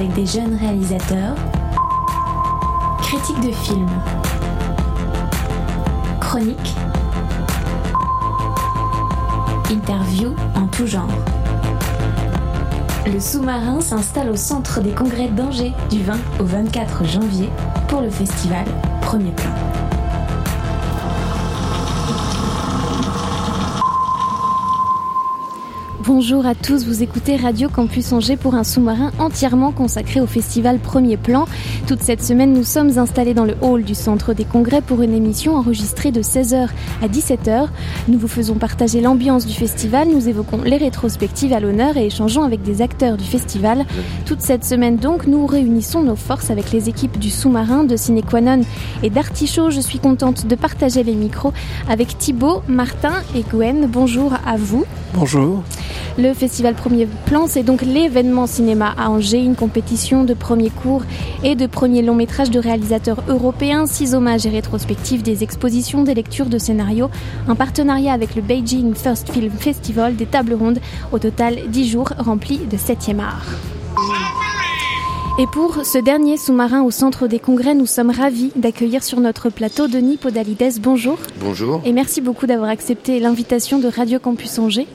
avec des jeunes réalisateurs, critiques de films, chroniques, interviews en tout genre. Le sous-marin s'installe au centre des congrès d'Angers du 20 au 24 janvier pour le festival Premier Plan. Bonjour à tous, vous écoutez Radio Campus Angers pour un sous-marin entièrement consacré au festival Premier Plan. Toute cette semaine, nous sommes installés dans le hall du centre des congrès pour une émission enregistrée de 16h à 17h. Nous vous faisons partager l'ambiance du festival, nous évoquons les rétrospectives à l'honneur et échangeons avec des acteurs du festival. Toute cette semaine donc, nous réunissons nos forces avec les équipes du sous-marin, de Cinequanon et d'Artichaut. Je suis contente de partager les micros avec Thibaut, Martin et Gwen. Bonjour à vous. Bonjour. Le festival Premier Plan, c'est donc l'événement cinéma à Angers, une compétition de premiers cours et de premiers longs métrages de réalisateurs européens, six hommages et rétrospectives, des expositions, des lectures de scénarios, un partenariat avec le Beijing First Film Festival, des tables rondes, au total dix jours remplis de septième art. Et pour ce dernier sous-marin au centre des congrès, nous sommes ravis d'accueillir sur notre plateau Denis Podalides. Bonjour. Bonjour. Et merci beaucoup d'avoir accepté l'invitation de Radio Campus Angers.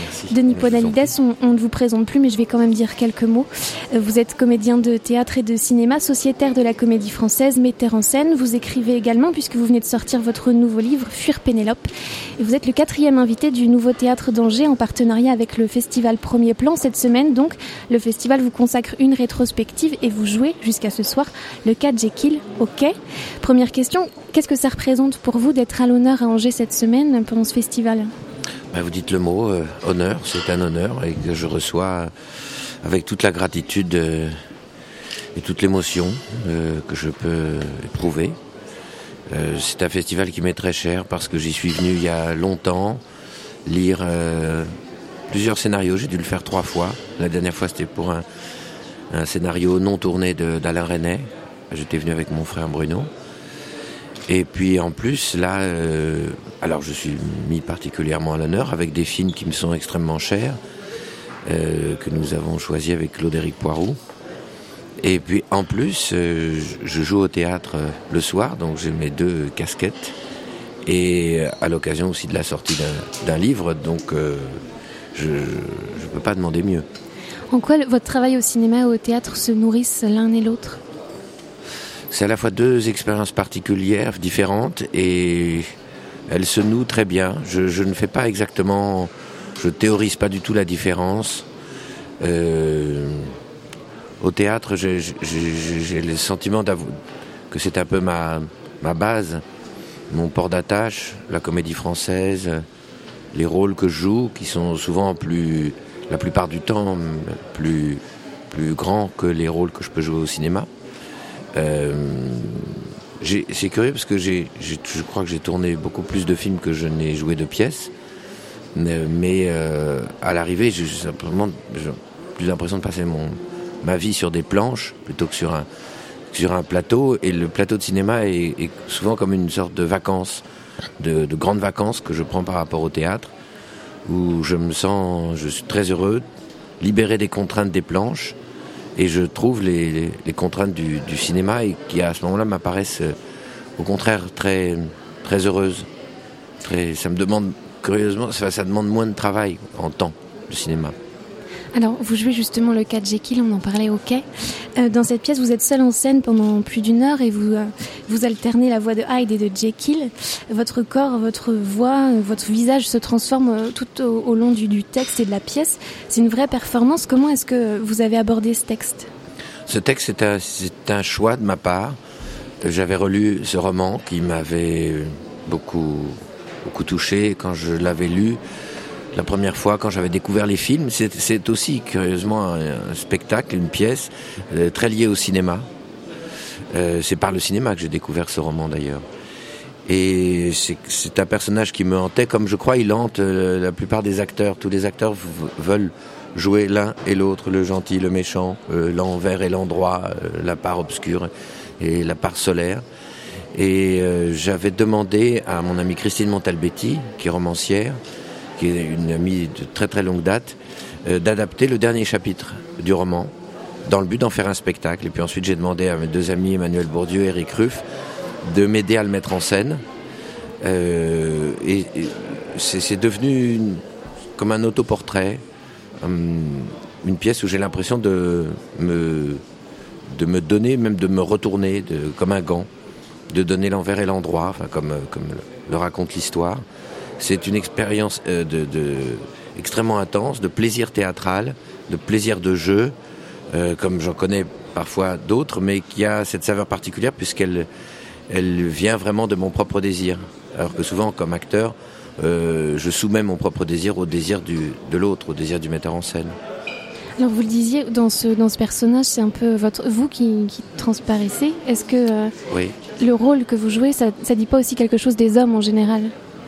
Merci. Denis Podalides, on, on, ne vous présente plus, mais je vais quand même dire quelques mots. Euh, vous êtes comédien de théâtre et de cinéma, sociétaire de la comédie française, metteur en scène. Vous écrivez également, puisque vous venez de sortir votre nouveau livre, Fuir Pénélope. Et vous êtes le quatrième invité du Nouveau Théâtre d'Angers en partenariat avec le festival Premier Plan. Cette semaine, donc, le festival vous consacre une rétrospective et vous jouez jusqu'à ce soir le cas Jekyll au quai. Première question, qu'est-ce que ça représente pour vous d'être à l'honneur à Angers cette semaine pendant ce festival? Bah, Vous dites le mot, euh, honneur, c'est un honneur et que je reçois avec toute la gratitude euh, et toute l'émotion euh, que je peux éprouver. Euh, c'est un festival qui m'est très cher parce que j'y suis venu il y a longtemps lire plusieurs scénarios, j'ai dû le faire trois fois. La dernière fois c'était pour un, un scénario non tourné d'Alain Renet. J'étais venu avec mon frère Bruno. Et puis en plus, là, euh, alors je suis mis particulièrement à l'honneur avec des films qui me sont extrêmement chers, euh, que nous avons choisi avec Claude-Éric Poirot. Et puis en plus, euh, je joue au théâtre le soir, donc j'ai mes deux casquettes. Et à l'occasion aussi de la sortie d'un livre, donc je ne peux pas demander mieux. En quoi votre travail au cinéma et au théâtre se nourrissent l'un et l'autre? C'est à la fois deux expériences particulières, différentes, et elles se nouent très bien. Je, ne fais pas exactement, je théorise pas du tout la différence. Euh, au théâtre, j'ai le sentiment que c'est un peu ma base, mon port d'attache, la comédie française, les rôles que je joue, qui sont souvent plus la plupart du temps plus, grand que les rôles que je peux jouer au cinéma. Euh, c'est curieux parce que je crois que j'ai tourné beaucoup plus de films que je n'ai joué de pièces. Mais euh, à l'arrivée, j'ai simplement plus l'impression de passer ma vie sur des planches plutôt que sur un, plateau. Et le plateau de cinéma est, souvent comme une sorte de vacances, de grandes vacances que je prends par rapport au théâtre où je me sens, je suis très heureux, libéré des contraintes des planches, et je trouve les, contraintes du, cinéma et qui à ce moment-là m'apparaissent euh, au contraire très, très heureuses. Ça me demande, curieusement, ça, ça demande moins de travail en temps, le cinéma. Alors, vous jouez justement le cas de Jekyll, on en parlait au quai. Euh, dans cette pièce, vous êtes seul en scène pendant plus d'une heure et vous, euh, vous alternez la voix de Hyde et de Jekyll. Votre corps, votre voix, votre visage se transforme euh, tout au, au long du, du, texte et de la pièce. C'est une vraie performance. Comment est-ce que vous avez abordé ce texte? Ce texte, c'est un, un choix de ma part. J'avais relu ce roman qui m'avait beaucoup, beaucoup touché quand je l'avais lu la première fois quand j'avais découvert les films. C'est aussi curieusement un, spectacle, une pièce euh, très liée au cinéma. Euh, c'est par le cinéma que j'ai découvert ce roman d'ailleurs. Et c'est un personnage qui me hantait, comme je crois il hante euh, la plupart des acteurs. Tous les acteurs veulent jouer l'un et l'autre, le gentil, le méchant, l'envers et l'endroit, la part obscure et la part solaire. Et j'avais demandé à mon amie Christine Montalbetti, qui est romancière, qui est une amie de très très longue date, euh, d'adapter le dernier chapitre du roman dans le but d'en faire un spectacle. Et puis ensuite, j'ai demandé à mes deux amis, Emmanuel Bourdieu et Eric Ruff, de m'aider à le mettre en scène. Euh, et, c'est devenu comme un autoportrait, hum, une pièce où j'ai l'impression de me, de me donner, même de me retourner comme un gant, de donner l'envers et l'endroit, comme le raconte l'histoire. C'est une expérience euh, de, extrêmement intense, de plaisir théâtral, de plaisir de jeu, euh, comme j'en connais parfois d'autres, mais qui a cette saveur particulière puisqu'elle elle vient vraiment de mon propre désir. Alors que souvent, comme acteur, euh, je soumets mon propre désir au désir du, de l'autre, au désir du metteur en scène. Alors vous le disiez, dans ce, dans ce personnage, c'est un peu votre, vous qui, qui transparaissez. Est-ce que euh, oui. le rôle que vous jouez, ça ne dit pas aussi quelque chose des hommes en général?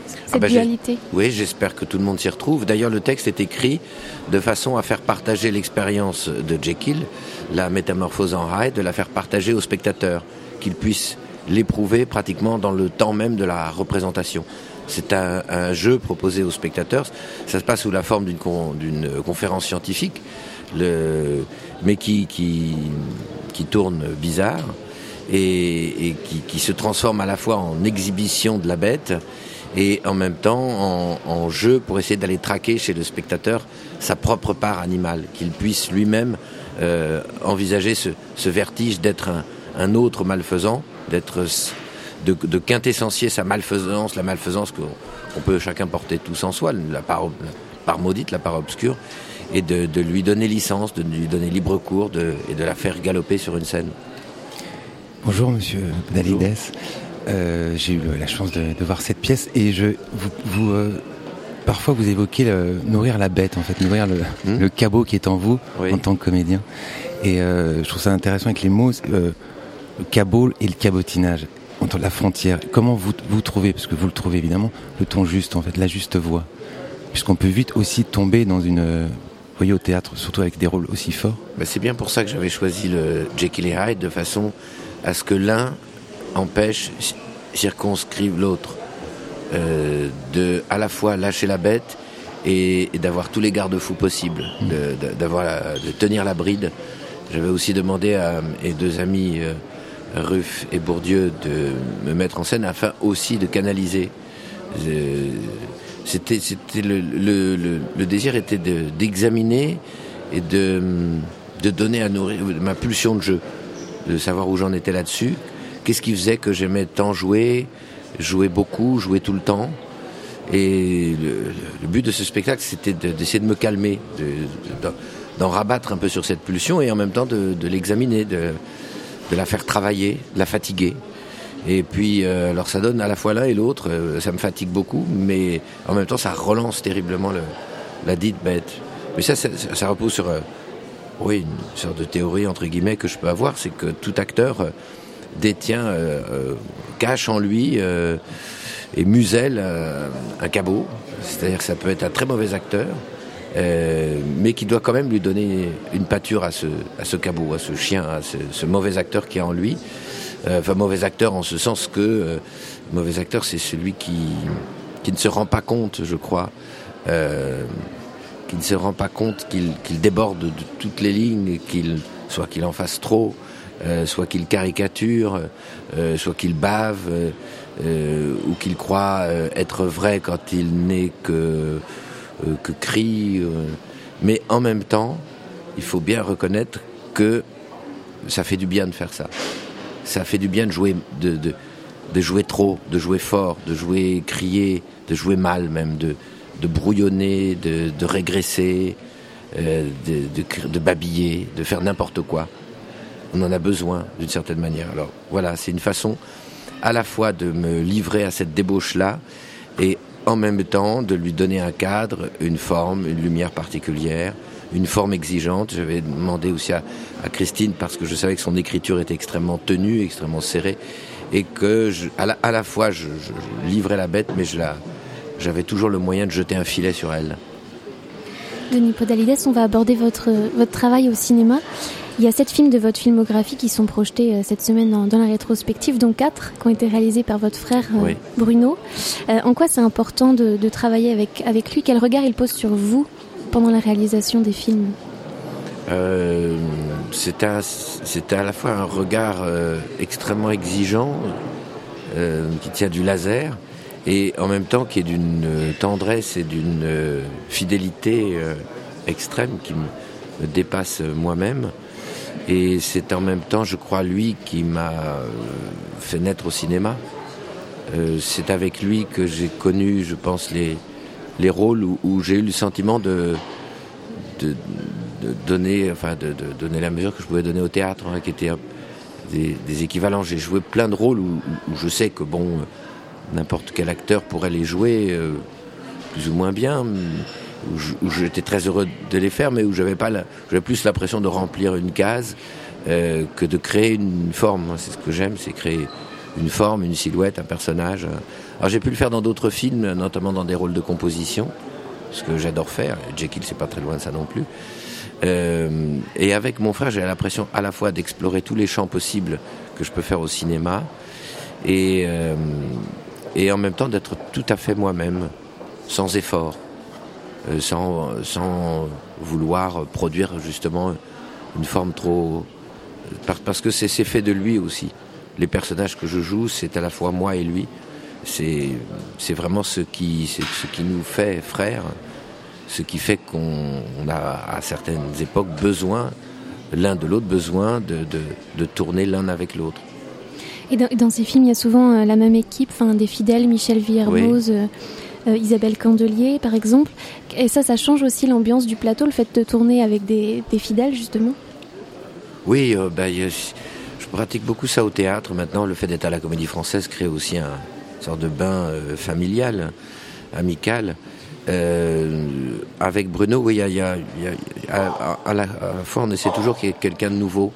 Cette ah bah, dualité Oui, j'espère que tout le monde s'y retrouve. D'ailleurs, le texte est écrit de façon à faire partager l'expérience de Jekyll, la métamorphose en Hyde, de la faire partager aux spectateurs, qu'ils puissent l'éprouver pratiquement dans le temps même de la représentation. C'est un, jeu proposé aux spectateurs. Ça se passe sous la forme d'une conférence scientifique, mais qui, qui, tourne bizarre et, qui, se transforme à la fois en exhibition de la bête et en même temps en, jeu pour essayer d'aller traquer chez le spectateur sa propre part animale, qu'il puisse lui-même euh, envisager ce, vertige d'être un autre malfaisant d'être de, de, quintessencier sa malfaisance, la malfaisance qu'on peut chacun porter tous en soi, la part, part maudite, la part obscure, et de, de, lui donner licence, de lui donner libre cours de, et de la faire galoper sur une scène. Bonjour Monsieur Dalides. Euh, J'ai eu la chance de, de, voir cette pièce et je vous, vous euh, parfois vous évoquez le, nourrir la bête en fait, nourrir le, hmm. le cabot qui est en vous en tant que comédien. Et euh, je trouve ça intéressant avec les mots. Le cabot et le cabotinage entre la frontière. Comment vous vous trouvez, parce que vous le trouvez évidemment, le ton juste en fait, la juste voix, puisqu'on peut vite aussi tomber dans une vous voyez au théâtre, surtout avec des rôles aussi forts. Ben c'est bien pour ça que j'avais choisi le Jekyll et Hyde de façon à ce que l'un empêche, circonscrive l'autre, euh, de à la fois lâcher la bête et, d'avoir tous les garde-fous possibles, de, d'avoir de, tenir la bride. J'avais aussi demandé à mes deux amis euh, Ruff et Bourdieu de me mettre en scène afin aussi de canaliser. C'était, c'était le, le, le, désir était d'examiner et de, de donner à nourrir ma pulsion de jeu, de savoir où j'en étais là-dessus. Qu'est-ce qui faisait que j'aimais tant jouer, jouer beaucoup, jouer tout le temps? Et le, but de ce spectacle, c'était d'essayer de, me calmer, d'en rabattre un peu sur cette pulsion et en même temps de, l'examiner, de, la faire travailler, de la fatiguer. Et puis, euh, alors ça donne à la fois l'un et l'autre. Euh, ça me fatigue beaucoup, mais en même temps, ça relance terriblement le, la dite bête. Mais ça, ça, ça repose sur, euh, oui, une sorte de théorie entre guillemets que je peux avoir, c'est que tout acteur détient, cache en lui et muselle un cabot. C'est-à-dire que ça peut être un très mauvais acteur, euh, mais qui doit quand même lui donner une pâture à ce, à ce cabot, à ce chien, à ce, mauvais acteur qui est en lui. Euh, enfin, mauvais acteur en ce sens que euh, mauvais acteur, c'est celui qui, qui ne se rend pas compte, je crois, qui ne se rend pas compte qu'il déborde de toutes les lignes, qu'il soit qu'il en fasse trop, soit qu'il caricature, soit qu'il bave, ou qu'il croit être vrai quand il n'est que euh, que. Euh, mais en même temps, il faut bien reconnaître que ça fait du bien de faire ça. Ça fait du bien de jouer, de, jouer trop, de jouer fort, de jouer crier, de jouer mal même, de, brouillonner, de, régresser, euh, de, babiller, de faire n'importe quoi. On en a besoin d'une certaine manière. Alors voilà, c'est une façon à la fois de me livrer à cette débauche-là et en même temps de lui donner un cadre, une forme, une lumière particulière, une forme exigeante. J'avais demandé aussi à, Christine parce que je savais que son écriture était extrêmement tenue, extrêmement serrée, et que à, la, fois je, livrais la bête, mais j'avais toujours le moyen de jeter un filet sur elle. Denis Podalides, on va aborder votre travail au cinéma. Il y a sept films de votre filmographie qui sont projetés euh, cette semaine dans, la rétrospective, dont quatre qui ont été réalisés par votre frère euh, Bruno. Euh, en quoi c'est important de, travailler avec, avec lui? Quel regard il pose sur vous pendant la réalisation des films? C'était à la fois un regard euh, extrêmement exigeant euh, qui tient du laser et en même temps qui est d'une tendresse et d'une fidélité extrême qui me dépasse moi-même. Et c'est en même temps, je crois, lui qui m'a fait naître au cinéma. c'est avec lui que j'ai connu, je pense, les, les rôles où, j'ai eu le sentiment de, de, donner, enfin, de, donner la mesure que je pouvais donner au théâtre, hein, qui était des, équivalents. J'ai joué plein de rôles où, je sais que bon, n'importe quel acteur pourrait les jouer euh, plus ou moins bien, où j'étais très heureux de les faire, mais où j'avais pas, j'avais plus l'impression de remplir une case euh, que de créer une forme. C'est ce que j'aime, c'est créer une forme, une silhouette, un personnage. Alors j'ai pu le faire dans d'autres films, notamment dans des rôles de composition, ce que j'adore faire. Jekyll, c'est pas très loin de ça non plus. Euh, et avec mon frère, j'ai l'impression à la fois d'explorer tous les champs possibles que je peux faire au cinéma, et, euh, et en même temps d'être tout à fait moi-même, sans effort, sans, sans vouloir produire justement une forme trop... Parce que c'est fait de lui aussi les personnages que je joue, c'est à la fois moi et lui. C'est, vraiment ce qui, ce qui nous fait frères, ce qui fait qu'on a à certaines époques besoin l'un de l'autre, besoin de, de, tourner l'un avec l'autre. Et dans, ces films, il y a souvent euh, la même équipe, enfin des fidèles, Michel Villermoz, euh, euh, Isabelle Candelier, par exemple. Et ça, ça change aussi l'ambiance du plateau, le fait de tourner avec des, des fidèles, justement. Oui, bah, pratique beaucoup ça au théâtre. Maintenant, le fait d'être à la Comédie Française crée aussi un sorte de bain euh, familial, amical. Euh, avec Bruno, oui, il y a, à, la, fois on essaie toujours qu'il y ait quelqu'un de nouveau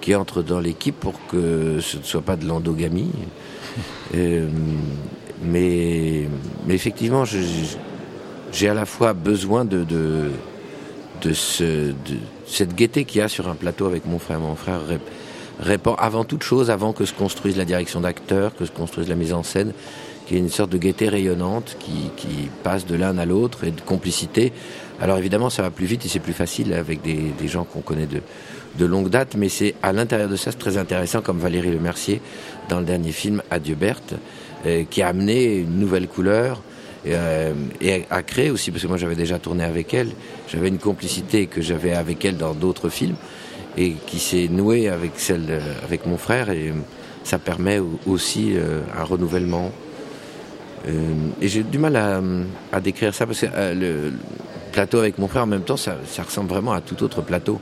qui entre dans l'équipe pour que ce ne soit pas de l'endogamie. Euh, mais, mais effectivement, j'ai à la fois besoin de, de, de, ce, de cette gaieté qu'il y a sur un plateau avec mon frère. Mon frère répand avant toute chose, avant que se construise la direction d'acteur, que se construise la mise en scène, qui est une sorte de gaieté rayonnante qui, qui passe de l'un à l'autre et de complicité. Alors évidemment, ça va plus vite et c'est plus facile avec des, gens qu'on connaît de, de longue date, mais c'est à l'intérieur de ça, c'est très intéressant, comme Valérie Le Mercier dans le dernier film Adieu Berthe, qui a amené une nouvelle couleur. Euh, et a créé aussi, parce que moi j'avais déjà tourné avec elle, j'avais une complicité que j'avais avec elle dans d'autres films, et qui s'est noué avec celle avec mon frère et ça permet aussi euh, un renouvellement. Euh, et j'ai du mal à, décrire ça parce que euh, le, plateau avec mon frère en même temps ça, ça ressemble vraiment à tout autre plateau.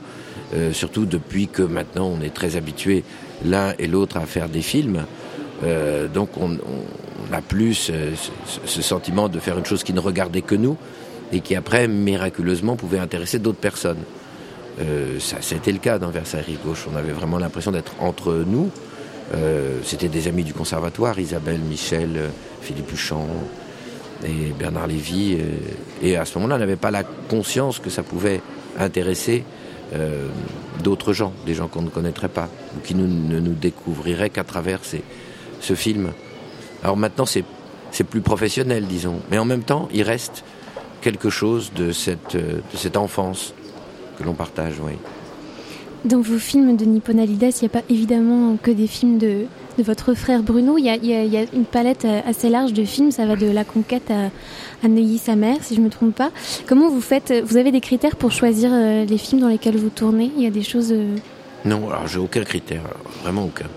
surtout depuis que maintenant on est très habitué l'un et l'autre à faire des films. Donc on, a plus ce, ce, sentiment de faire une chose qui ne regardait que nous et qui après miraculeusement pouvait intéresser d'autres personnes. Euh, ça, été le cas dans Versailles Gauche. On avait vraiment l'impression d'être entre nous. Euh, c'était des amis du conservatoire, Isabelle, Michel, euh, Philippe Huchon et Bernard Lévy. et à ce moment-là, on n'avait pas la conscience que ça pouvait intéresser d'autres gens, des gens qu'on ne connaîtrait pas, ou qui ne nous découvriraient qu'à travers ce film. Alors maintenant, c'est plus professionnel, disons. Mais en même temps, il reste quelque chose de cette, de cette enfance l'on partage, oui. Dans vos films de Nipponalides, il n'y a pas évidemment que des films de, votre frère Bruno. Il y, a, une palette assez large de films. Ça va de La Conquête à, à Neuilly sa mère, si je ne me trompe pas. Comment vous faites Vous avez des critères pour choisir euh, les films dans lesquels vous tournez? Il y a des choses. Euh, non, alors j'ai aucun critère, vraiment aucun.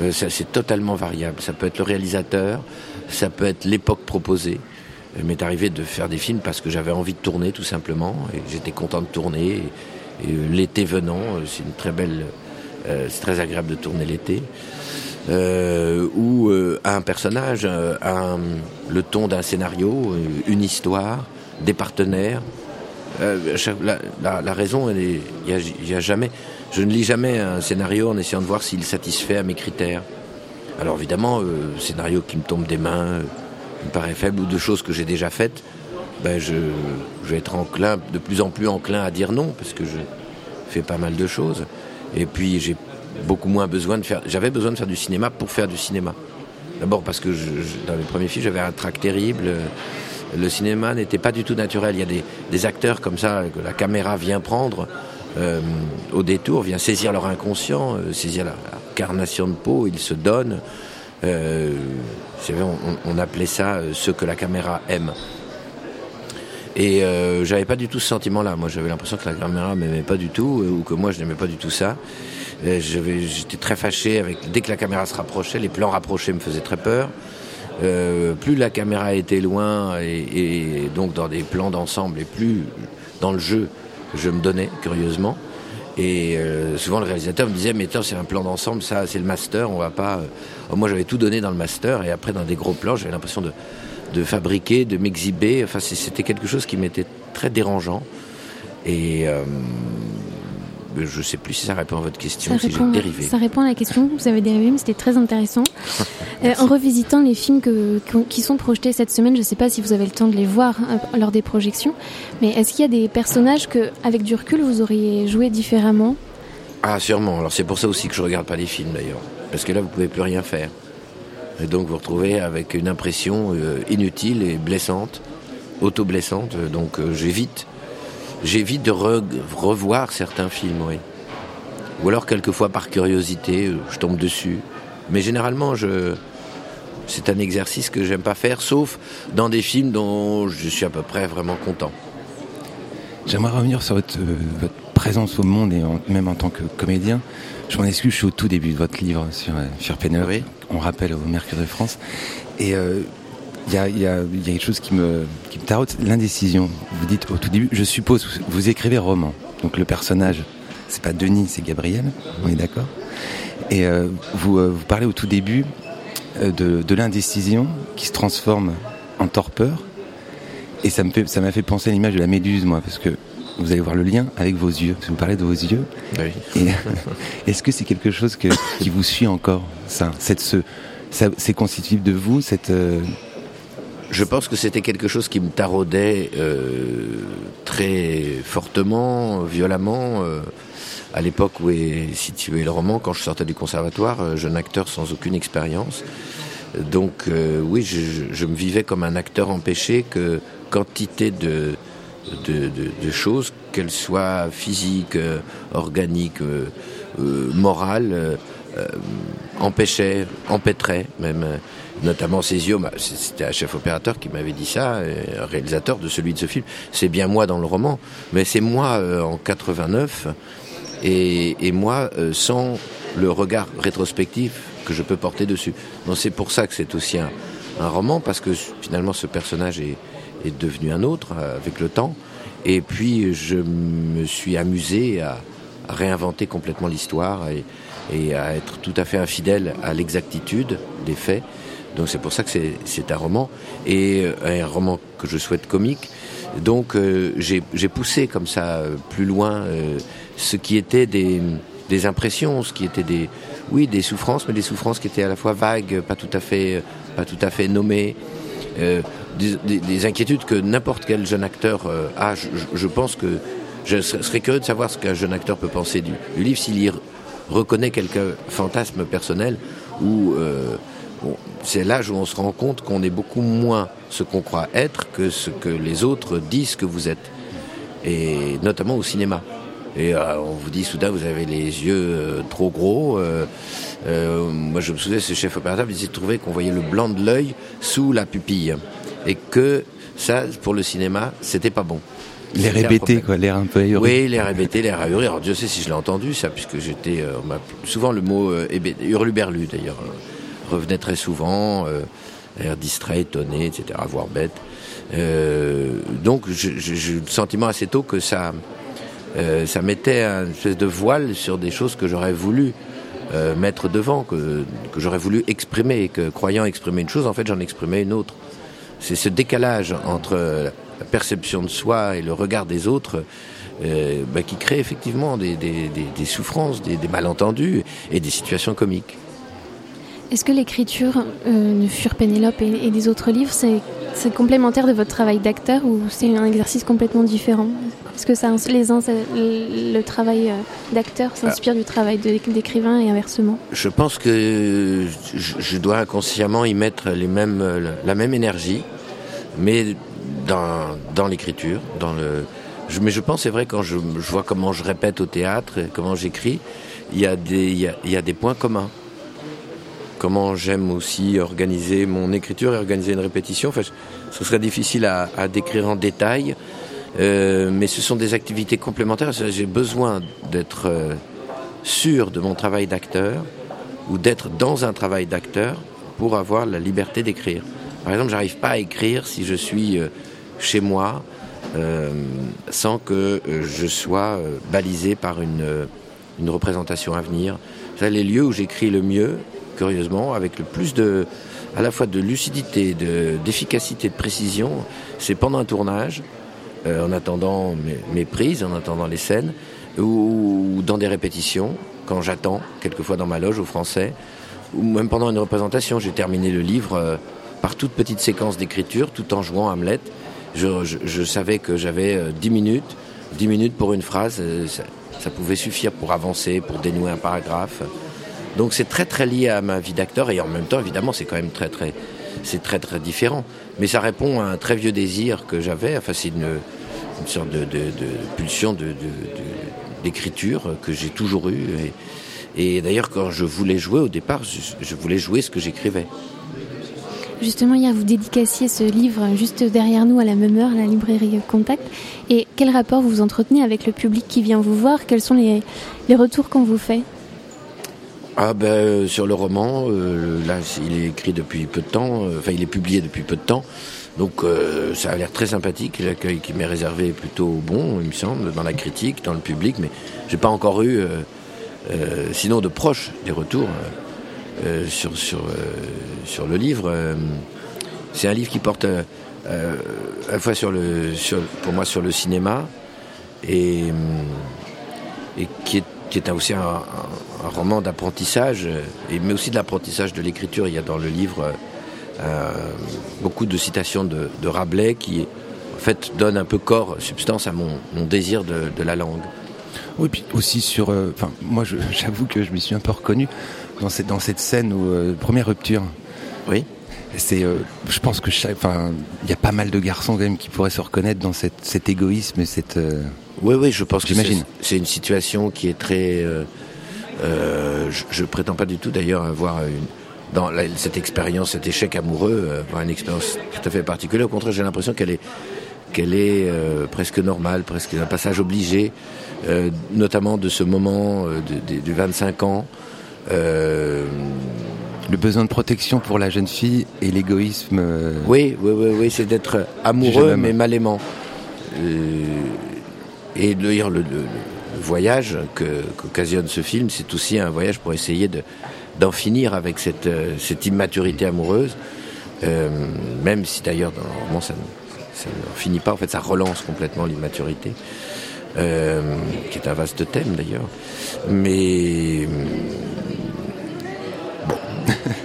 Euh, c'est totalement variable. Ça peut être le réalisateur, ça peut être l'époque proposée. Il m'est arrivé de faire des films parce que j'avais envie de tourner tout simplement et j'étais content de tourner. Et, euh, l'été venant, euh, c'est une très belle, euh, c'est très agréable de tourner l'été. Euh, ou un personnage, un, le ton d'un scénario, une histoire, des partenaires. La, la, la, raison, il y, a jamais. Je ne lis jamais un scénario en essayant de voir s'il satisfait à mes critères. Alors évidemment, scénario qui me tombe des mains, me paraît faible ou de choses que j'ai déjà faites, ben je, vais être enclin, de plus en plus enclin à dire non, parce que je fais pas mal de choses. Et puis j'ai beaucoup moins besoin de faire. J'avais besoin de faire du cinéma pour faire du cinéma. D'abord parce que dans les premiers films, j'avais un trac terrible. Le cinéma n'était pas du tout naturel. Il y a des, acteurs comme ça que la caméra vient prendre. Au détour, vient saisir leur inconscient, saisir la, carnation de peau, ils se donnent. Euh, on, on, appelait ça ce que la caméra aime. Et euh, j'avais pas du tout ce sentiment-là. Moi, j'avais l'impression que la caméra m'aimait pas du tout, ou que moi, je n'aimais pas du tout ça. J'étais très fâché avec. Dès que la caméra se rapprochait, les plans rapprochés me faisaient très peur. Euh, plus la caméra était loin et, donc dans des plans d'ensemble et plus dans le jeu je me donnais curieusement. Et euh, souvent le réalisateur me disait mais c'est un plan d'ensemble ça c'est le master on va pas euh, moi j'avais tout donné dans le master et après dans des gros plans j'avais l'impression de, de fabriquer de m'exhiber. Enfin c'était quelque chose qui m'était très dérangeant. Et je ne sais plus si ça répond à votre question, ça si j'ai dérivé. Ça répond à la question, vous avez dérivé, mais c'était très intéressant. Euh, en revisitant les films que, qui sont projetés cette semaine, je ne sais pas si vous avez le temps de les voir euh, lors des projections, mais est-ce qu'il y a des personnages que, avec du recul, vous auriez joué différemment? Ah, sûrement. Alors c'est pour ça aussi que je ne regarde pas les films d'ailleurs, parce que là vous pouvez plus rien faire. Et donc vous vous retrouvez avec une impression euh, inutile et blessante, auto-blessante. Donc j'évite j'évite de revoir certains films, oui. Ou alors quelquefois par curiosité, euh, je tombe dessus. Mais généralement, je... c'est un exercice que j'aime pas faire, sauf dans des films dont je suis à peu près vraiment content. J'aimerais revenir sur votre, euh, présence au monde et même en tant que comédien. Je m'en excuse, je suis au tout début de votre livre sur euh. On rappelle au Mercure de France. Et il y a, y, a, y a, quelque chose qui me, qui me tarote, l'indécision. Vous dites au tout début, je suppose, vous écrivez roman. Donc le personnage, c'est pas Denis, c'est Gabriel, on est d'accord Et euh, vous, euh, vous parlez au tout début euh, de, de l'indécision qui se transforme en torpeur. Et ça m'a fait, ça fait penser à l'image de la méduse, moi, parce que vous allez voir le lien avec vos yeux, parce que vous parlez de vos yeux. Oui. Est-ce que c'est quelque chose que, qui vous suit encore, ça, cette, ce, c'est constitutif de vous, cette, je pense que c'était quelque chose qui me taraudait euh, très fortement, violemment. Euh, à l'époque où est situé le roman, quand je sortais du conservatoire, euh, jeune acteur sans aucune expérience. Donc oui, je, me vivais comme un acteur empêché que quantité de, de, choses, qu'elles soient physiques, organiques, morales, empêchaient, empêtraient même notamment Césio, c'était un chef opérateur qui m'avait dit ça, un réalisateur de celui de ce film. C'est bien moi dans le roman, mais c'est moi euh, en 89 et, moi euh, sans le regard rétrospectif que je peux porter dessus. Donc c'est pour ça que c'est aussi un, roman parce que finalement ce personnage est, devenu un autre euh, avec le temps. Et puis je me suis amusé à, réinventer complètement l'histoire et à être tout à fait infidèle à l'exactitude des faits donc c'est pour ça que c'est un roman, et euh, un roman que je souhaite comique. Donc euh, j'ai poussé comme ça euh, plus loin ce qui était des, des, impressions, ce qui était des, oui, des souffrances, mais des souffrances qui étaient à la fois vagues, pas tout à fait, pas tout à fait nommées, des, des, des, inquiétudes que n'importe quel jeune acteur a. Je, je, pense que je serais curieux de savoir ce qu'un jeune acteur peut penser du, du livre s'il y reconnaît quelques fantasmes personnels ou c'est l'âge où on se rend compte qu'on est beaucoup moins ce qu'on croit être que ce que les autres disent que vous êtes. Et notamment au cinéma. Et euh, on vous dit soudain vous avez les yeux euh, trop gros. Euh, moi je me souviens ce chef opérateur il disait trouver qu'on voyait le blanc de l'œil sous la pupille et que ça pour le cinéma c'était pas bon. Les répéter, quoi, l'air un peu ahuri. Oui, les répéter, l'air ahuri. Alors Dieu sait si je l'ai entendu ça, puisque j'étais, souvent le mot hurluberlu d'ailleurs revenait très souvent, euh, air distrait, étonné, etc., voire bête. Euh, donc j'ai eu le sentiment assez tôt que ça, euh, ça mettait un espèce de voile sur des choses que j'aurais voulu euh, mettre devant, que, que j'aurais voulu exprimer, que croyant exprimer une chose, en fait j'en exprimais une autre. C'est ce décalage entre la perception de soi et le regard des autres euh, bah, qui crée effectivement des, des, des, des souffrances, des, malentendus et des situations comiques. Est-ce que l'écriture euh, de Fur Pénélope et, des autres livres, c'est complémentaire de votre travail d'acteur ou c'est un exercice complètement différent? Est-ce que ça, les uns, le travail euh, d'acteur s'inspire du travail d'écrivain et inversement. Je pense que je, dois inconsciemment y mettre les mêmes, la même énergie, mais dans, dans l'écriture, dans le mais je pense, c'est vrai, quand je, vois comment je répète au théâtre, comment j'écris, il y, a des, il, y a, des points communs. Comment j'aime aussi organiser mon écriture et organiser une répétition. Enfin, ce serait difficile à, décrire en détail, euh, mais ce sont des activités complémentaires. J'ai besoin d'être euh, sûr de mon travail d'acteur ou d'être dans un travail d'acteur pour avoir la liberté d'écrire. Par exemple, j'arrive pas à écrire si je suis euh, chez moi sans que je sois balisé par une, une représentation à venir. C'est les lieux où j'écris le mieux, curieusement, avec le plus de, à la fois de lucidité, d'efficacité, de, précision, c'est pendant un tournage, en attendant mes, prises, en attendant les scènes, ou, dans des répétitions, quand j'attends, quelquefois dans ma loge au français, ou même pendant une représentation. J'ai terminé le livre par toute petite séquence d'écriture, tout en jouant Hamlet. Je, savais que j'avais 10 euh, minutes, 10 minutes pour une phrase, euh, ça, pouvait suffire pour avancer, pour dénouer un paragraphe. Donc c'est très très lié à ma vie d'acteur et en même temps évidemment c'est quand même très très c'est très très différent. Mais ça répond à un très vieux désir que j'avais. Enfin c'est une, sorte de, pulsion d'écriture que j'ai toujours eue. Et, d'ailleurs quand je voulais jouer au départ, je voulais jouer ce que j'écrivais. Justement, hier, vous dédicaciez ce livre juste derrière nous à la même heure, la librairie Contact. Et quel rapport vous entretenez avec le public qui vient vous voir? Quels sont les, retours qu'on vous fait? Ah ben, euh, sur le roman, euh, là il est écrit depuis peu de temps, euh, enfin il est publié depuis peu de temps, donc ça a l'air très sympathique, l'accueil qui m'est réservé est plutôt bon, il me semble, dans la critique, dans le public, mais j'ai pas encore eu, sinon de proches, des retours. Euh, sur, sur, euh, sur le livre. Euh, c'est un livre qui porte à la fois sur le, sur, pour moi sur le cinéma et, et qui est qui est aussi un, roman d'apprentissage, mais aussi de l'apprentissage de l'écriture. Il y a dans le livre beaucoup de citations de, Rabelais qui, en fait, donnent un peu corps, substance à mon, mon désir de, de, la langue. Oui, puis aussi sur. Enfin, moi, j'avoue que je m'y suis un peu reconnu dans cette, dans cette scène où euh, première rupture. Oui. C'est, euh, je pense que enfin, il y a pas mal de garçons quand même qui pourraient se reconnaître dans cette, cet égoïsme et cette. Euh, oui, oui, je pense que c'est une situation qui est très. je, ne prétends pas du tout d'ailleurs avoir une, dans cette expérience, cet échec amoureux, avoir une expérience tout à fait particulière. Au contraire, j'ai l'impression qu'elle est qu'elle est presque normale, presque un passage obligé, notamment de ce moment de, de, 25 ans euh, le besoin de protection pour la jeune fille et l'égoïsme. Euh, oui, oui, oui, oui c'est d'être amoureux mais mal aimant. Euh, et le, le, le, voyage qu'occasionne ce film, c'est aussi un voyage pour essayer d'en finir avec cette, cette immaturité amoureuse. même si d'ailleurs dans le roman ça, ça ne finit pas, en fait ça relance complètement l'immaturité. qui est un vaste thème d'ailleurs. Mais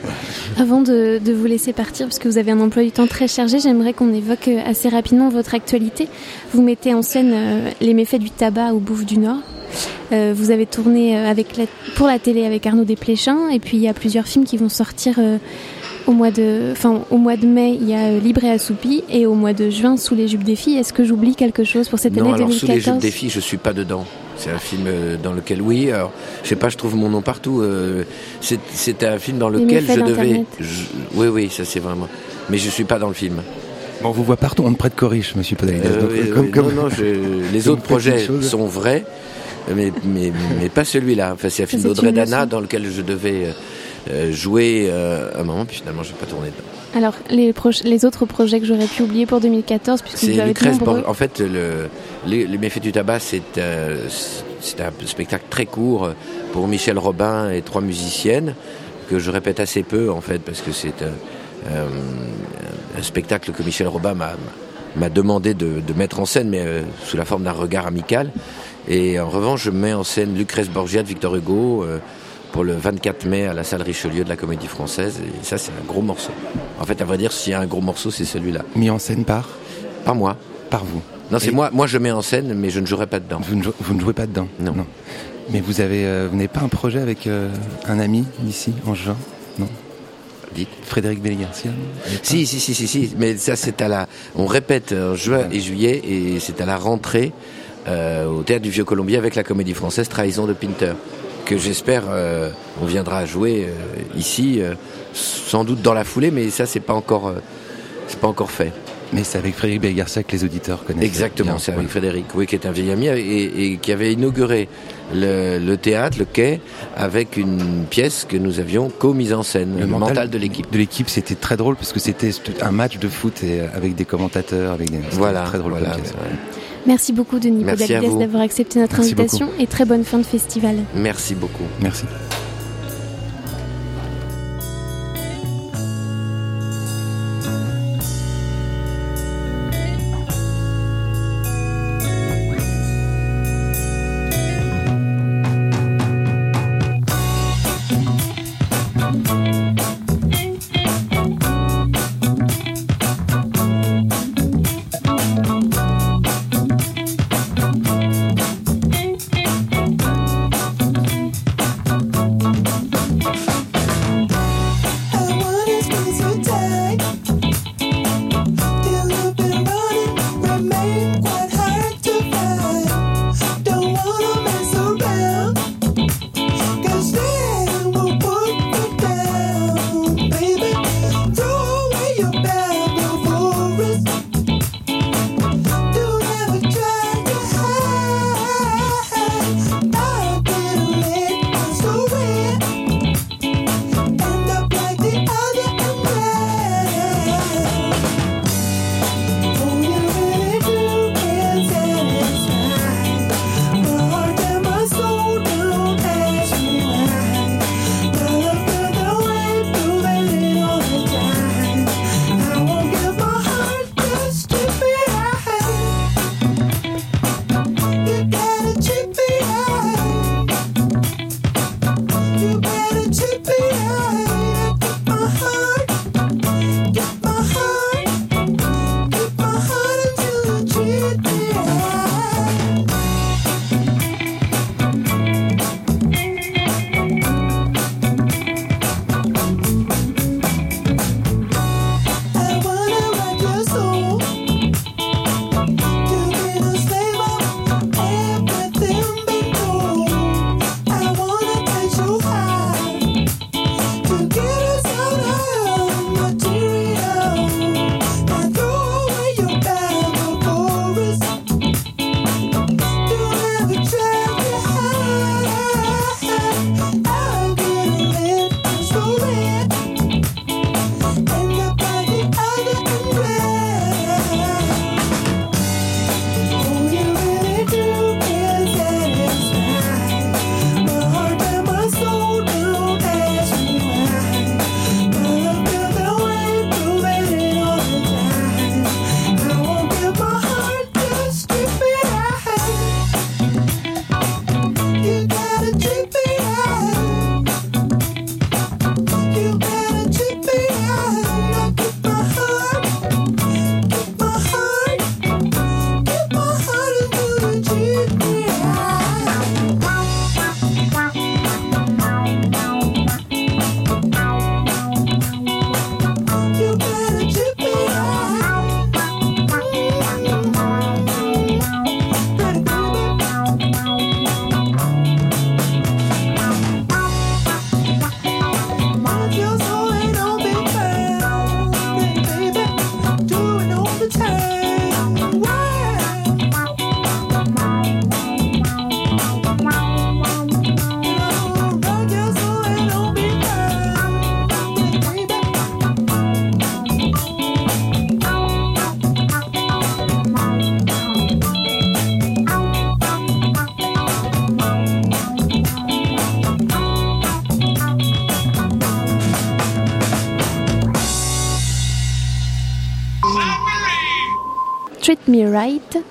Avant de, vous laisser partir, parce que vous avez un emploi du temps très chargé, j'aimerais qu'on évoque euh, assez rapidement votre actualité. Vous mettez en scène euh, les méfaits du tabac au Bouffe du Nord. Euh, vous avez tourné avec pour la télé avec Arnaud Desplechin, et puis il y a plusieurs films qui vont sortir au mois de, enfin, au mois de mai, il y a Libre et Assoupi, et au mois de juin, Sous les jupes des filles. Est-ce que j'oublie quelque chose pour cette année 2014 Sous les jupes des filles, je suis pas dedans. C'est un film euh, dans lequel, oui, alors, je sais pas, je trouve mon nom partout. Euh, c'est un film dans lequel je devais. oui, oui, ça c'est vraiment. Mais je suis pas dans le film. Bon, on vous voit partout, on ne prête corrige, monsieur Podalides. Euh, non, non, les autres projets sont vrais, mais, mais, mais pas celui-là. Enfin, c'est un film d'Audrey Dana dans lequel je devais jouer un moment, puis finalement, je n'ai pas tourné dedans. Alors, les, les autres projets que j'aurais pu oublier pour 2014, puisque vous avez En fait, le, les, méfaits du tabac, euh, c'est un spectacle très court pour Michel Robin et trois musiciennes, que je répète assez peu, en fait, parce que c'est un, spectacle que Michel Robin m'a demandé de, mettre en scène, mais euh, sous la forme d'un regard amical. Et en revanche, je mets en scène Lucrèce Borgia de Victor Hugo, euh, pour le 24 mai à la salle Richelieu de la Comédie Française. Et ça, c'est un gros morceau. En fait, à vrai dire, s'il y a un gros morceau, c'est celui-là. Mis en scène par Par moi. Par vous Non, c'est moi. Moi, je mets en scène, mais je ne jouerai pas dedans. Vous ne, vous ne jouez pas dedans Non. Mais vous avez, euh, vous n'avez pas un projet avec euh, un ami ici, en juin Non Dites. Frédéric Belli-Garcia Si, si, si, si, si, mais ça c'est à la... On répète en juin et juillet et c'est à la rentrée euh, au Théâtre du Vieux-Colombier avec la Comédie Française Trahison de Pinter que j'espère euh, on viendra jouer euh, ici, euh, sans doute dans la foulée, mais ça c'est pas encore, c'est pas encore fait. Mais c'est avec Frédéric Belgarcia que les auditeurs connaissent. Exactement, c'est avec Frédéric, oui, qui est un vieil ami et, et qui avait inauguré le, le, théâtre, le quai, avec une pièce que nous avions co-mise en scène, le, mental, de l'équipe. De l'équipe, c'était très drôle parce que c'était un match de foot et avec des commentateurs, avec des. Voilà, très drôle voilà, Merci beaucoup Denis Podalides d'avoir accepté notre Merci invitation beaucoup. et très bonne fin de festival. Merci beaucoup. Merci.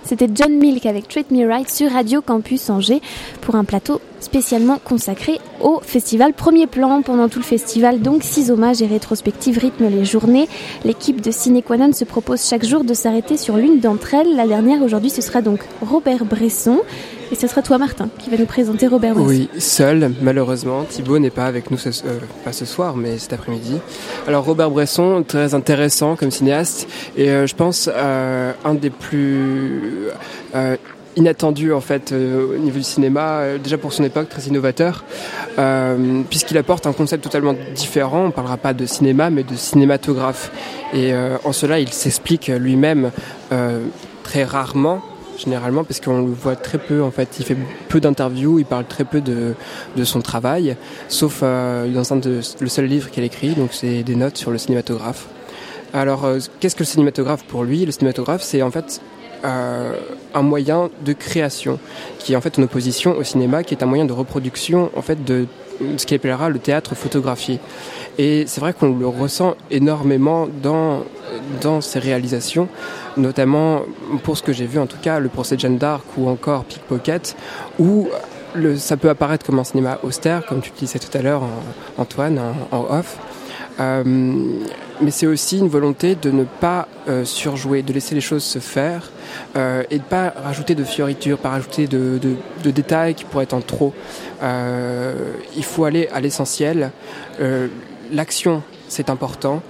C'était John Milk avec Treat Me Right sur Radio Campus Angers pour un plateau spécialement consacré au festival Premier Plan. Pendant tout le festival, donc, six hommages et rétrospectives rythment les journées. L'équipe de Cinequanon se propose chaque jour de s'arrêter sur l'une d'entre elles. La dernière aujourd'hui, ce sera donc Robert Bresson. Et ce sera toi, Martin, qui va nous présenter Robert Bresson. Oui, seul, malheureusement. Thibaut n'est pas avec nous, ce, euh, pas ce soir, mais cet après-midi. Alors, Robert Bresson, très intéressant comme cinéaste, et euh, je pense euh, un des plus euh, inattendu en fait euh, au niveau du cinéma, euh, déjà pour son époque très innovateur, euh, puisqu'il apporte un concept totalement différent. On parlera pas de cinéma, mais de cinématographe. Et en cela, il s'explique lui-même très rarement généralement parce qu'on le voit très peu en fait il fait peu d'interviews il parle très peu de, de son travail sauf dans le seul livre qu'il écrit donc c'est des notes sur le cinématographe alors qu'est-ce que le cinématographe pour lui? Le cinématographe c'est en fait euh, un moyen de création qui est en fait en opposition au cinéma qui est un moyen de reproduction en fait de ce qu'il appellera le théâtre photographié. Et c'est vrai qu'on le ressent énormément dans dans ses réalisations notamment pour ce que j'ai vu en tout cas le procès de Jeanne d'Arc ou encore Pickpocket où le, ça peut apparaître comme un cinéma austère comme tu le disais tout à l'heure Antoine en, off mais c'est aussi une volonté de ne pas euh, surjouer, de laisser les choses se faire euh, et de pas rajouter de fioritures, pas rajouter de, de, de détails qui pourraient être en trop. Euh, il faut aller à l'essentiel. Euh, L'action, c'est important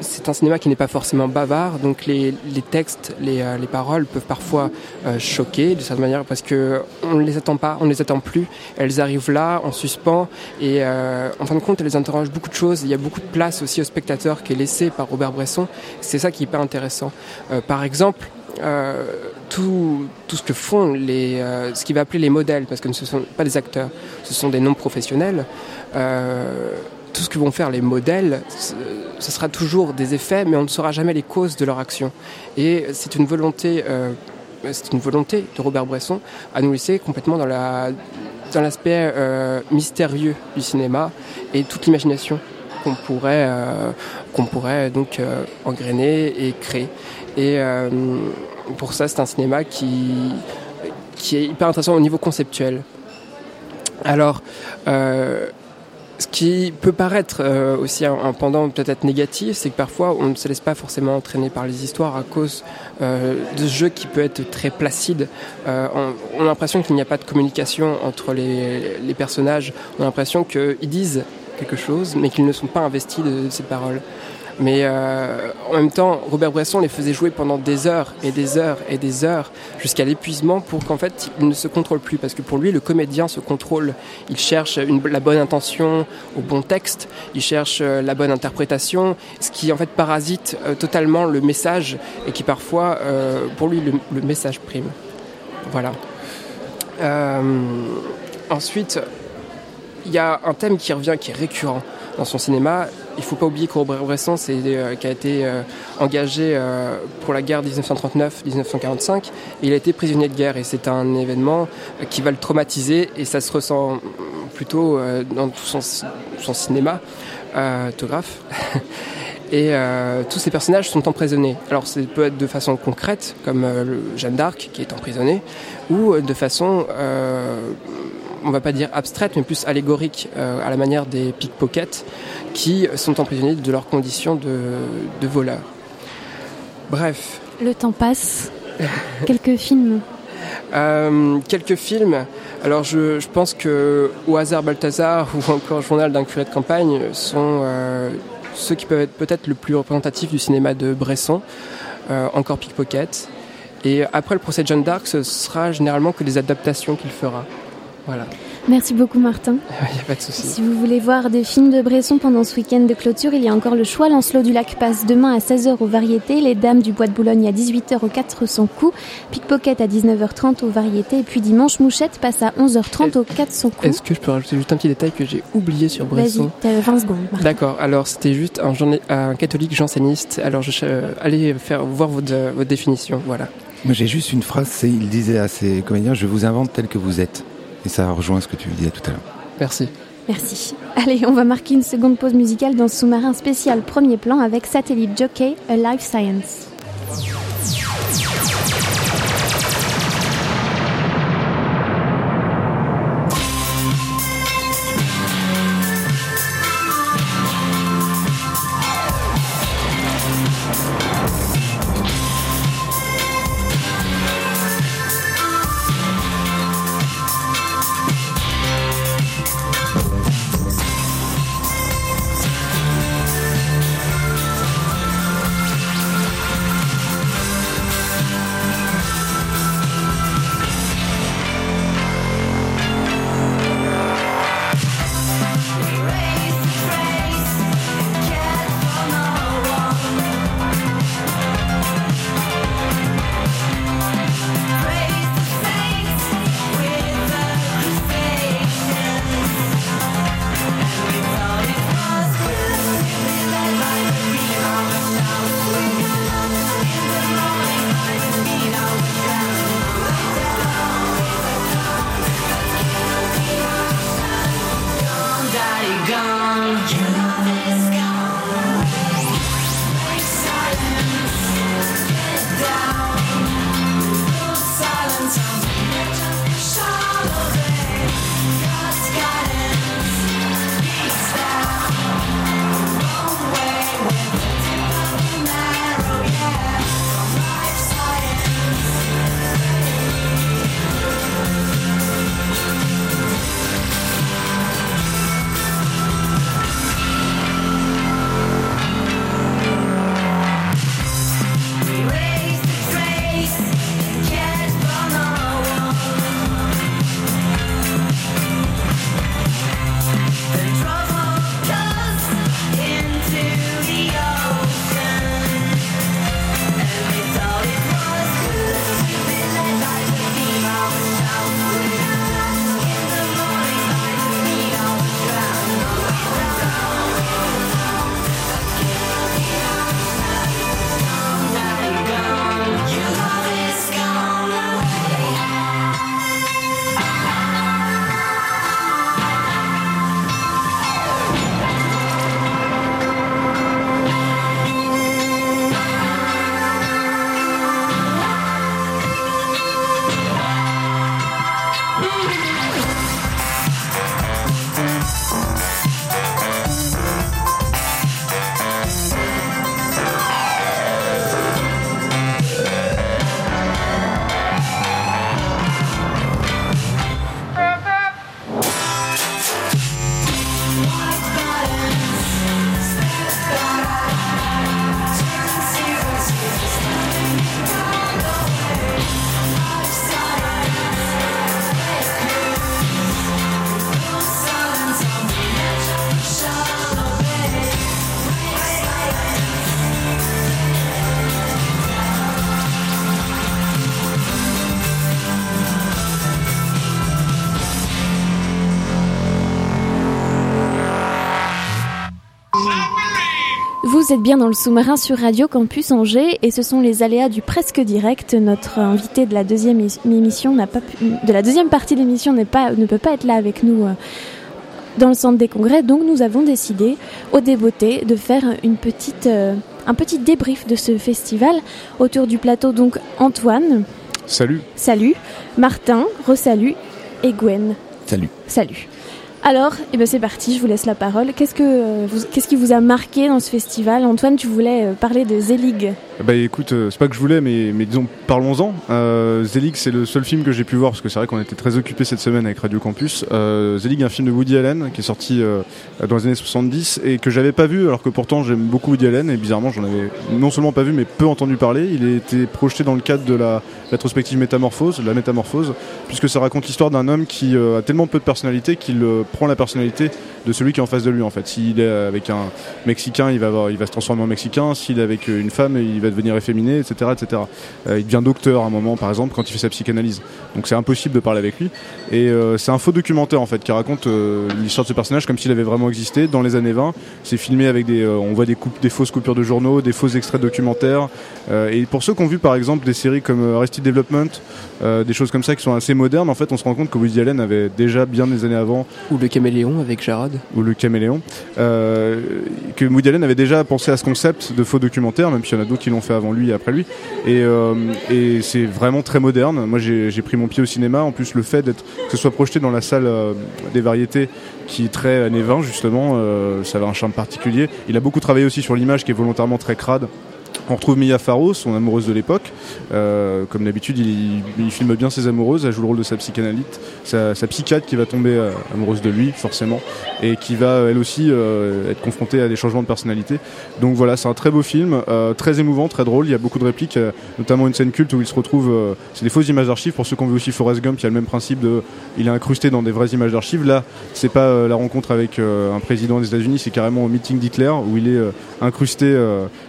c'est un cinéma qui n'est pas forcément bavard, donc les, les textes, les, euh, les, paroles peuvent parfois euh, choquer de certaine manière parce que on ne les attend pas, on ne les attend plus. Elles arrivent là, en suspens, et euh, en fin de compte, elles interrogent beaucoup de choses. Il y a beaucoup de place aussi au spectateur qui est laissé par Robert Bresson. C'est ça qui est hyper intéressant. Par exemple, tout, tout ce que font les, ce qu'il va appeler les modèles, parce que ce ne sont pas des acteurs, ce sont des non professionnels. Euh, tout ce que vont faire les modèles, ce sera toujours des effets, mais on ne saura jamais les causes de leur action. Et c'est une volonté, euh, c'est une volonté de Robert Bresson à nous laisser complètement dans la dans l'aspect euh, mystérieux du cinéma et toute l'imagination qu'on pourrait euh, qu'on pourrait donc engrainer et créer. Et pour ça, c'est un cinéma qui est hyper intéressant au niveau conceptuel. Alors, ce qui peut paraître euh, aussi un, un pendant peut-être négatif, c'est que parfois on ne se laisse pas forcément entraîner par les histoires à cause euh, de ce jeu qui peut être très placide. Euh, on, on a l'impression qu'il n'y a pas de communication entre les, les personnages. On a l'impression qu'ils disent quelque chose, mais qu'ils ne sont pas investis de, de ces paroles. Mais euh, en même temps, Robert Bresson les faisait jouer pendant des heures et des heures et des heures jusqu'à l'épuisement pour qu'en fait il ne se contrôle plus. Parce que pour lui, le comédien se contrôle. Il cherche la bonne intention au bon texte, il cherche euh, la bonne interprétation, ce qui en fait parasite euh, totalement le message et qui parfois, pour lui, le, le message prime. Voilà. Ensuite, il y a un thème qui revient, qui est récurrent dans son cinéma. Il ne faut pas oublier que Robert Bresson, c'est euh, qui a été euh, engagé euh, pour la guerre 1939-1945. Il a été prisonnier de guerre et c'est un événement qui va le traumatiser et ça se ressent plutôt dans tout son, son cinéma, autographe. et tous ces personnages sont emprisonnés. Alors ça peut être de façon concrète, comme Jeanne d'Arc qui est emprisonnée, ou de façon on va pas dire abstraite, mais plus allégorique, euh, à la manière des pickpockets qui sont emprisonnés de leurs conditions de, de voleurs. Bref. Le temps passe. quelques films euh, Quelques films. Alors je, je, pense que Au hasard Balthazar ou encore Journal d'un curé de campagne sont euh, ceux qui peuvent être peut-être le plus représentatif du cinéma de Bresson, euh, encore Pickpocket. Et après le procès de Jeanne d'Arc, ce sera généralement que des adaptations qu'il fera. Voilà. Merci beaucoup Martin. Il n'y a pas de souci. Si vous voulez voir des films de Bresson pendant ce week-end de clôture, il y a encore le choix. Lancelot du Lac passe demain à 16h aux variétés, Les Dames du Bois de Boulogne à 18h aux 400 coups, Pickpocket à 19h30 aux variétés, et puis dimanche Mouchette passe à 11h30 aux 400 coups. Est-ce que je peux rajouter juste un petit détail que j'ai oublié sur Bresson? Vas-y, 20 secondes. D'accord, alors c'était juste un, un, catholique janséniste. Alors je euh, allez faire voir votre, votre définition, voilà. Moi j'ai juste une phrase, il disait à ses comédiens, je vous invente tel que vous êtes. Et ça rejoint ce que tu disais tout à l'heure. Merci. Merci. Allez, on va marquer une seconde pause musicale dans ce sous-marin spécial premier plan avec Satellite Jockey, A Life Science. Vous êtes bien dans le sous-marin sur Radio Campus Angers et ce sont les aléas du presque direct. Notre invité de la deuxième émission n'a pas de la deuxième partie de l'émission n'est pas, ne peut pas être là avec nous euh, dans le centre des congrès. Donc nous avons décidé au débeauté de faire une petite, euh, un petit débrief de ce festival autour du plateau. Donc Antoine. Salut. Salut. Martin, resalut. Et Gwen. Salut. Salut. Alors, eh ben c'est parti, je vous laisse la parole. Qu'est-ce, que, euh, qui vous a marqué dans ce festival? Antoine, tu voulais euh, parler de Zelig. Bah écoute, euh, c'est pas que je voulais, mais, mais disons, parlons-en. Zelig, c'est le seul film que j'ai pu voir, parce que c'est vrai qu'on était très occupés cette semaine avec Radio Campus. Zelig, un film de Woody Allen, qui est sorti dans les années 70, et que j'avais pas vu, alors que pourtant j'aime beaucoup Woody Allen, et bizarrement j'en avais non seulement pas vu, mais peu entendu parler. Il a été projeté dans le cadre de la rétrospective Métamorphose, la Métamorphose, puisque ça raconte l'histoire d'un homme qui a tellement peu de personnalité qu'il prend la personnalité de celui qui est en face de lui en fait. S'il est avec un Mexicain, il va, avoir, il va se transformer en Mexicain. S'il est avec une femme, il va devenir efféminé, etc. etc. Euh, il devient docteur à un moment, par exemple, quand il fait sa psychanalyse. Donc c'est impossible de parler avec lui. Et euh, c'est un faux documentaire en fait qui raconte euh, l'histoire de ce personnage comme s'il avait vraiment existé dans les années 20. C'est filmé avec des, on voit des, coupes, des fausses coupures de journaux, des faux extraits documentaires. et pour ceux qui ont vu par exemple des séries comme Arrested Development, des choses comme ça qui sont assez modernes, en fait, on se rend compte que Woody Allen avait déjà bien des années avant. Ou le caméléon avec Jarod ou le caméléon, euh, que Woody Allen avait déjà pensé à ce concept de faux documentaire, même s'il y en a d'autres qui l'ont fait avant lui et après lui. Et, euh, c'est vraiment très moderne. Moi, j'ai pris mon pied au cinéma. En plus, le fait que ce soit projeté dans la salle euh, des variétés, qui est très années 20 justement, ça avait un charme particulier. Il a beaucoup travaillé aussi sur l'image qui est volontairement très crade. On retrouve Mia Farrow, son amoureuse de l'époque. Euh, comme d'habitude, il, filme bien ses amoureuses. Elle joue le rôle de sa psychanalyste, sa, psychiatre qui va tomber euh, amoureuse de lui, forcément, et qui va elle aussi euh, être confrontée à des changements de personnalité. Donc voilà, c'est un très beau film, très émouvant, très drôle. Il y a beaucoup de répliques, notamment une scène culte où il se retrouve. c'est des fausses images d'archives. Pour ceux qui ont vu aussi Forrest Gump, y a le même principe de. Il est incrusté dans des vraies images d'archives. Là, c'est pas la rencontre avec un président des États-Unis, c'est carrément au meeting d'Hitler où il est incrusté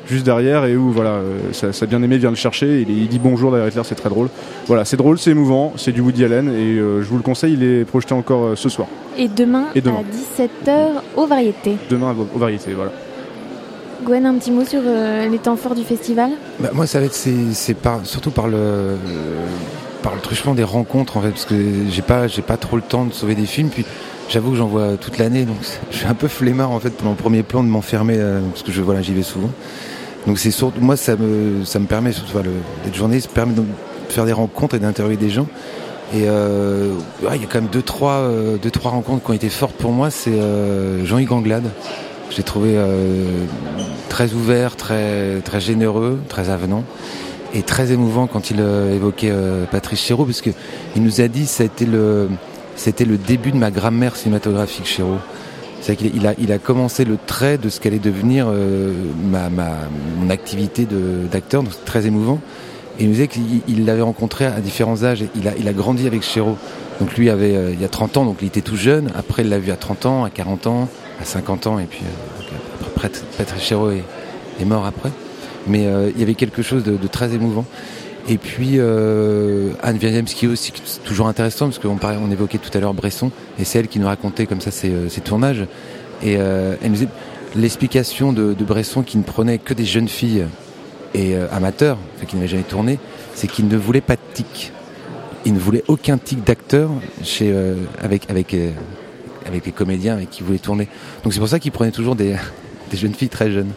juste derrière et où voilà, ça, ça bien aimé vient le chercher. Il, il dit bonjour derrière Hitler, c'est très drôle. Voilà, c'est drôle, c'est émouvant, c'est du Woody Allen et euh, je vous le conseille, il est projeté encore euh, ce soir. Et demain, à 17h aux variétés. Demain aux variétés, voilà. Gwen, un petit mot sur euh, les temps forts du festival? Bah, Moi, ça va être c'est surtout par le par le truchement des rencontres en fait, parce que j'ai pas j'ai pas trop le temps de sauver des films. Puis j'avoue que j'en vois toute l'année, donc je suis un peu flemmard en fait pour mon premier plan de m'enfermer parce que je voilà j'y vais souvent. Donc c'est surtout moi ça me ça me permet surtout le, d'être journaliste permet de faire des rencontres et d'interviewer des gens. Et euh, il y a quand même deux trois euh, deux trois rencontres qui ont été fortes pour moi. C'est euh, Jean-Yves Anglade. J'ai trouvé euh, très ouvert, très très généreux, très avenant et très émouvant quand il évoquait Patrice Chéreau parce que il nous a dit été le c'était le début de ma grammaire cinématographique Chéreau. C'est qu'il il a, il a commencé le trait de ce qu'allait devenir euh, ma, ma, mon activité d'acteur, donc c'est très émouvant. Et il nous disait qu'il l'avait rencontré à différents âges. Il a, il a grandi avec Chéreau. Donc lui avait euh, il y a 30 ans, donc il était tout jeune. Après, il l'a vu à 30 ans, à 40 ans, à 50 ans, et puis euh, après, Patrick Chéreau est, est, mort après. Mais il y avait quelque chose de, de très émouvant. Et puis euh, Anne Wieniawski aussi, toujours intéressant parce qu'on on évoquait tout à l'heure Bresson, et c'est elle qui nous racontait comme ça ses, euh, tournages. Et euh, elle nous disait l'explication de, Bresson qui ne prenait que des jeunes filles et euh, amateurs, enfin, qui n'avaient jamais tourné, c'est qu'il ne voulait pas de tic. Il ne voulait aucun tic d'acteur chez avec avec avec les comédiens avec qui voulait tourner. Donc c'est pour ça qu'il prenait toujours des, des jeunes filles très jeunes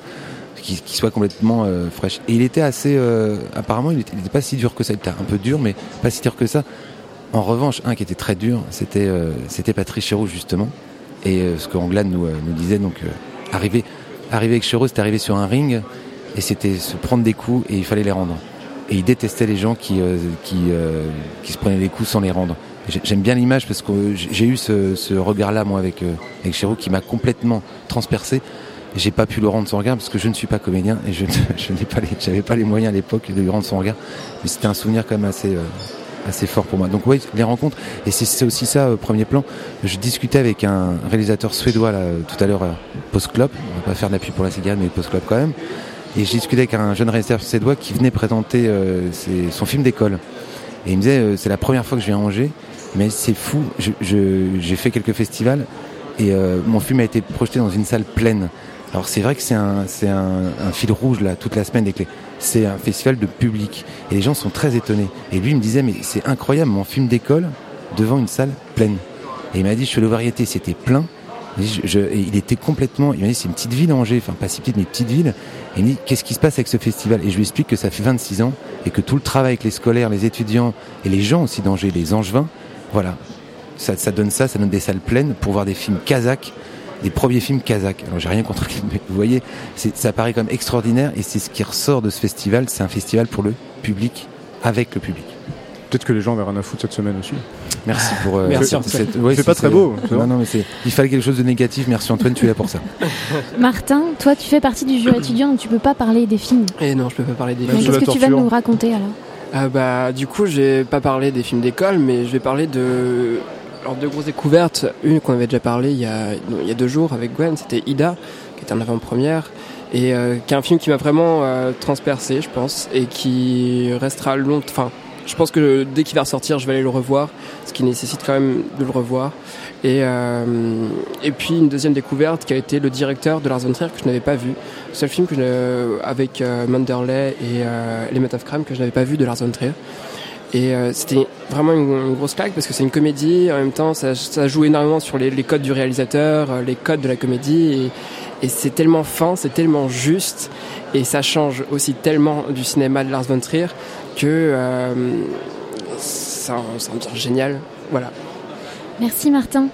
qui, soit complètement euh, fraîche. Et il était assez, euh, apparemment, il n'était pas si dur que ça. Il était un peu dur, mais pas si dur que ça. En revanche, un qui était très dur, c'était euh, c'était Patrice Chéreau justement. Et ce que Anglade nous, nous disait, donc arriver, arriver avec Chéreau, c'était arriver sur un ring et c'était se prendre des coups et il fallait les rendre. Et il détestait les gens qui qui, qui se prenaient des coups sans les rendre. J'aime bien l'image parce que j'ai eu ce, ce regard-là moi avec avec Chéreau qui m'a complètement transpercé j'ai pas pu le rendre son regard parce que je ne suis pas comédien et je, je n'ai pas les, j'avais pas les moyens à l'époque de lui rendre son regard. Mais c'était un souvenir quand même assez, euh, assez fort pour moi. Donc oui, les rencontres. Et c'est, aussi ça, au premier plan. Je discutais avec un réalisateur suédois là, tout à l'heure, euh, Post Club. On va pas faire d'appui pour la cigare, mais Post Club quand même. Et j'ai discuté avec un jeune réalisateur suédois qui venait présenter euh, son film d'école. Et il me disait, c'est la première fois que je viens à Angers, mais c'est fou. J'ai fait quelques festivals et mon film a été projeté dans une salle pleine Alors c'est vrai que c'est un, c'est un, un, fil rouge là toute la semaine des clés. C'est un festival de public et les gens sont très étonnés. Et lui il me disait mais c'est incroyable mon film d'école devant une salle pleine. Et il m'a dit je suis le variété c'était plein. Je, et il était complètement, il m'a dit c'est une petite ville Angers, enfin pas si petite mais petite ville. Et il me dit qu'est-ce qui se passe avec ce festival? Et je lui explique que ça fait 26 ans et que tout le travail avec les scolaires, les étudiants et les gens aussi d'Angers, les angevins, voilà, ça, ça donne ça, ça donne des salles pleines pour voir des films kazakhs des premiers films kazakhs. Alors j'ai rien contre les mais vous voyez, ça paraît comme extraordinaire et c'est ce qui ressort de ce festival. C'est un festival pour le public, avec le public. Peut-être que les gens verront un foutre cette semaine aussi. Merci pour. Euh, Merci. Cette, cette, ouais, c'est pas très beau. Non, non, mais c'est. Il fallait quelque chose de négatif. Merci Antoine, tu es là pour ça. Martin, toi, tu fais partie du jury étudiant, donc tu peux pas parler des films. Et non, je peux pas parler des films. Qu'est-ce que tu vas nous raconter alors? Euh, bah, du coup, je vais pas parler des films d'école, mais je vais parler de alors deux grosses découvertes, une qu'on avait déjà parlé il y a, il y a deux jours avec Gwen, c'était Ida, qui était en avant-première, et euh, qui est un film qui m'a vraiment euh, transpercé, je pense, et qui restera long. Enfin, je pense que dès qu'il va ressortir, je vais aller le revoir, ce qui nécessite quand même de le revoir. Et, euh, et puis une deuxième découverte qui a été le directeur de Lars von Trier que je n'avais pas vu. Seul film que je, avec euh, Manderley et euh, of Crime que je n'avais pas vu de Lars von Trier. Et euh, c'était vraiment une, une, grosse claque parce que c'est une comédie, en même temps ça, ça joue énormément sur les, les, codes du réalisateur, euh, les codes de la comédie, et, et c'est tellement fin, c'est tellement juste, et ça change aussi tellement du cinéma de Lars von Trier que euh, ça, ça me semble génial. Voilà. Merci Martin.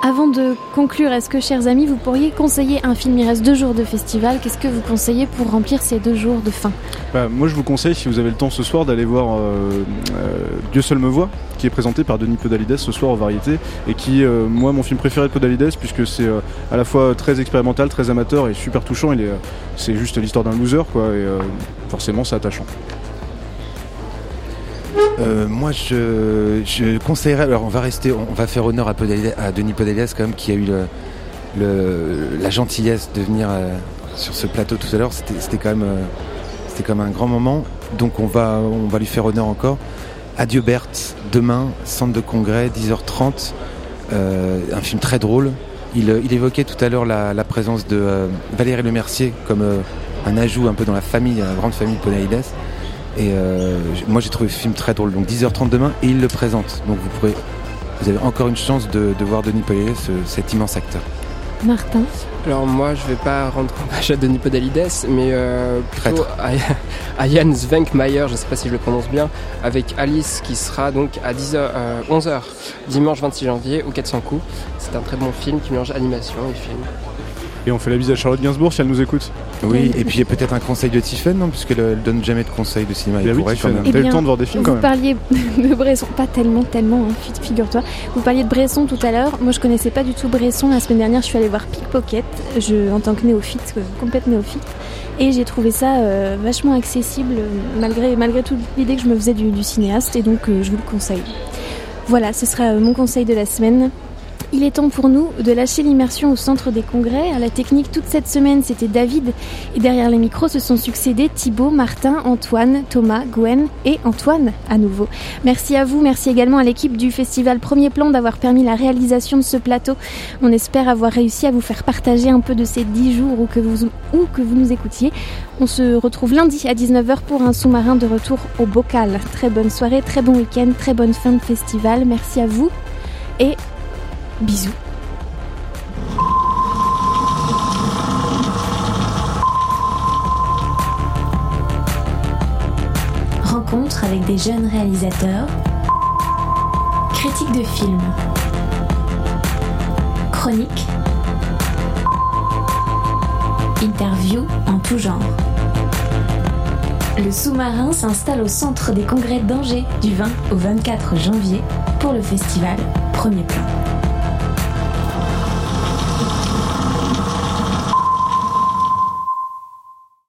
Avant de conclure, est-ce que, chers amis, vous pourriez conseiller un film? Il reste deux jours de festival. Qu'est-ce que vous conseillez pour remplir ces deux jours de fin bah, Moi, je vous conseille, si vous avez le temps ce soir, d'aller voir euh, euh, Dieu seul me voit, qui est présenté par Denis Podalides ce soir aux variétés, et qui, euh, moi, mon film préféré de Podalides, puisque c'est euh, à la fois très expérimental, très amateur et super touchant. Il est, c'est juste l'histoire d'un loser, quoi, et euh, forcément, c'est attachant. Euh, moi, je, conseillerais. Alors, on va rester, on va faire honneur à, Denis Podalides, quand même, qui a eu la gentillesse de venir euh, sur ce plateau tout à l'heure. C'était quand même, euh, c'était un grand moment. Donc, on va, on va lui faire honneur encore. Adieu Berthe, demain, centre de congrès, 10h30. un film très drôle. Il, évoquait tout à l'heure la, la, présence de Valérie Lemercier comme un ajout un peu dans la famille, la grande famille Podalides. Et euh, moi j'ai trouvé le film très drôle. Donc 10h30 demain et il le présente. Donc vous pourrez, vous avez encore une chance de, de voir Denis Podalides, ce, cet immense acteur. Martin. Alors moi je vais pas rendre hommage à Denis Podalides, mais euh, plutôt à, à, Jan Svenkmayer, je sais pas si je le prononce bien, avec Alice qui sera donc à 10h, euh, 11h dimanche 26 janvier au 400 coups. C'est un très bon film qui mélange animation et film. Et on fait la bise à Charlotte Gainsbourg si elle nous écoute. Oui, et puis peut-être un conseil de Tiffen, non Puisqu'elle elle donne jamais de conseils de cinéma. Il pourrait quand même. Eh le temps de voir des films quand vous même. parliez de Bresson, pas tellement, tellement, hein, figure-toi. Vous parliez de Bresson tout à l'heure. Moi, je connaissais pas du tout Bresson. La semaine dernière, je suis allée voir Pickpocket, je, en tant que néophyte, complète néophyte. Et j'ai trouvé ça euh, vachement accessible, malgré, malgré toute l'idée que je me faisais du, du cinéaste. Et donc, euh, je vous le conseille. Voilà, ce sera mon conseil de la semaine. Il est temps pour nous de lâcher l'immersion au centre des congrès. À la technique, toute cette semaine, c'était David. Et derrière les micros se sont succédés Thibaut, Martin, Antoine, Thomas, Gwen et Antoine à nouveau. Merci à vous. Merci également à l'équipe du festival Premier Plan d'avoir permis la réalisation de ce plateau. On espère avoir réussi à vous faire partager un peu de ces dix jours où que vous, où que vous nous écoutiez. On se retrouve lundi à 19h pour un sous-marin de retour au bocal. Très bonne soirée, très bon week-end, très bonne fin de festival. Merci à vous. Et Bisous. Rencontre avec des jeunes réalisateurs. Critique de films. Chronique. Interview en tout genre. Le sous-marin s'installe au centre des congrès d'Angers du 20 au 24 janvier pour le festival Premier Plan.